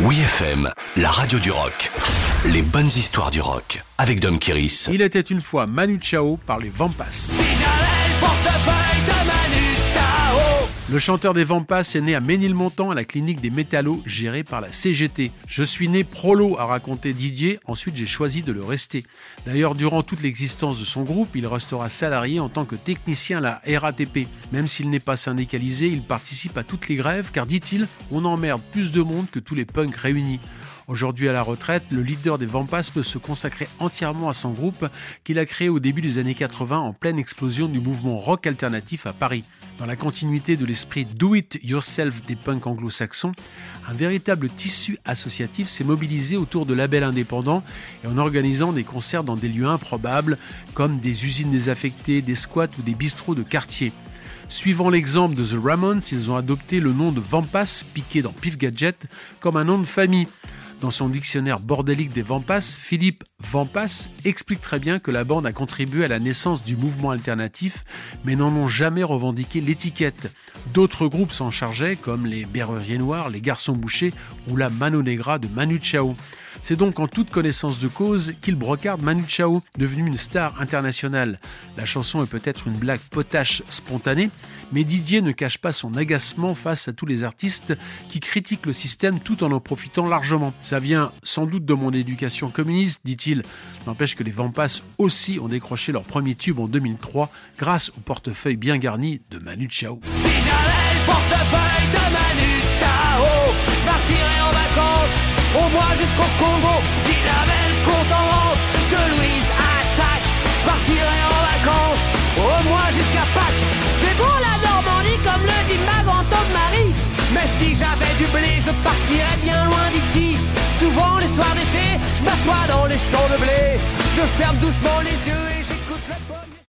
Oui FM, la radio du rock. Les bonnes histoires du rock avec Dom Kiris. Il était une fois Manu Chao par les Vampas. Si Le chanteur des Vampas est né à Ménilmontant à la clinique des métallos gérée par la CGT. Je suis né prolo, a raconté Didier, ensuite j'ai choisi de le rester. D'ailleurs, durant toute l'existence de son groupe, il restera salarié en tant que technicien à la RATP. Même s'il n'est pas syndicalisé, il participe à toutes les grèves car, dit-il, on emmerde plus de monde que tous les punks réunis. Aujourd'hui à la retraite, le leader des Vampas peut se consacrer entièrement à son groupe qu'il a créé au début des années 80 en pleine explosion du mouvement rock alternatif à Paris. Dans la continuité de l'esprit do it yourself des punks anglo-saxons, un véritable tissu associatif s'est mobilisé autour de labels indépendants et en organisant des concerts dans des lieux improbables comme des usines désaffectées, des squats ou des bistrots de quartier. Suivant l'exemple de The Ramones, ils ont adopté le nom de Vampas, piqué dans Pif Gadget, comme un nom de famille. Dans son dictionnaire bordélique des Vampas, Philippe Vampas explique très bien que la bande a contribué à la naissance du mouvement alternatif, mais n'en ont jamais revendiqué l'étiquette. D'autres groupes s'en chargeaient, comme les Berruriers Noirs, les Garçons Bouchés ou la Mano Negra de Manu Chao. C'est donc en toute connaissance de cause qu'il brocarde Manu Chao, devenu une star internationale. La chanson est peut-être une blague potache spontanée, mais Didier ne cache pas son agacement face à tous les artistes qui critiquent le système tout en en profitant largement. Ça vient sans doute de mon éducation communiste, dit-il. N'empêche que les Vampas aussi ont décroché leur premier tube en 2003 grâce au portefeuille bien garni de Manu Chao. De Manu Chao m'assois dans les champs de blé. Je ferme doucement les yeux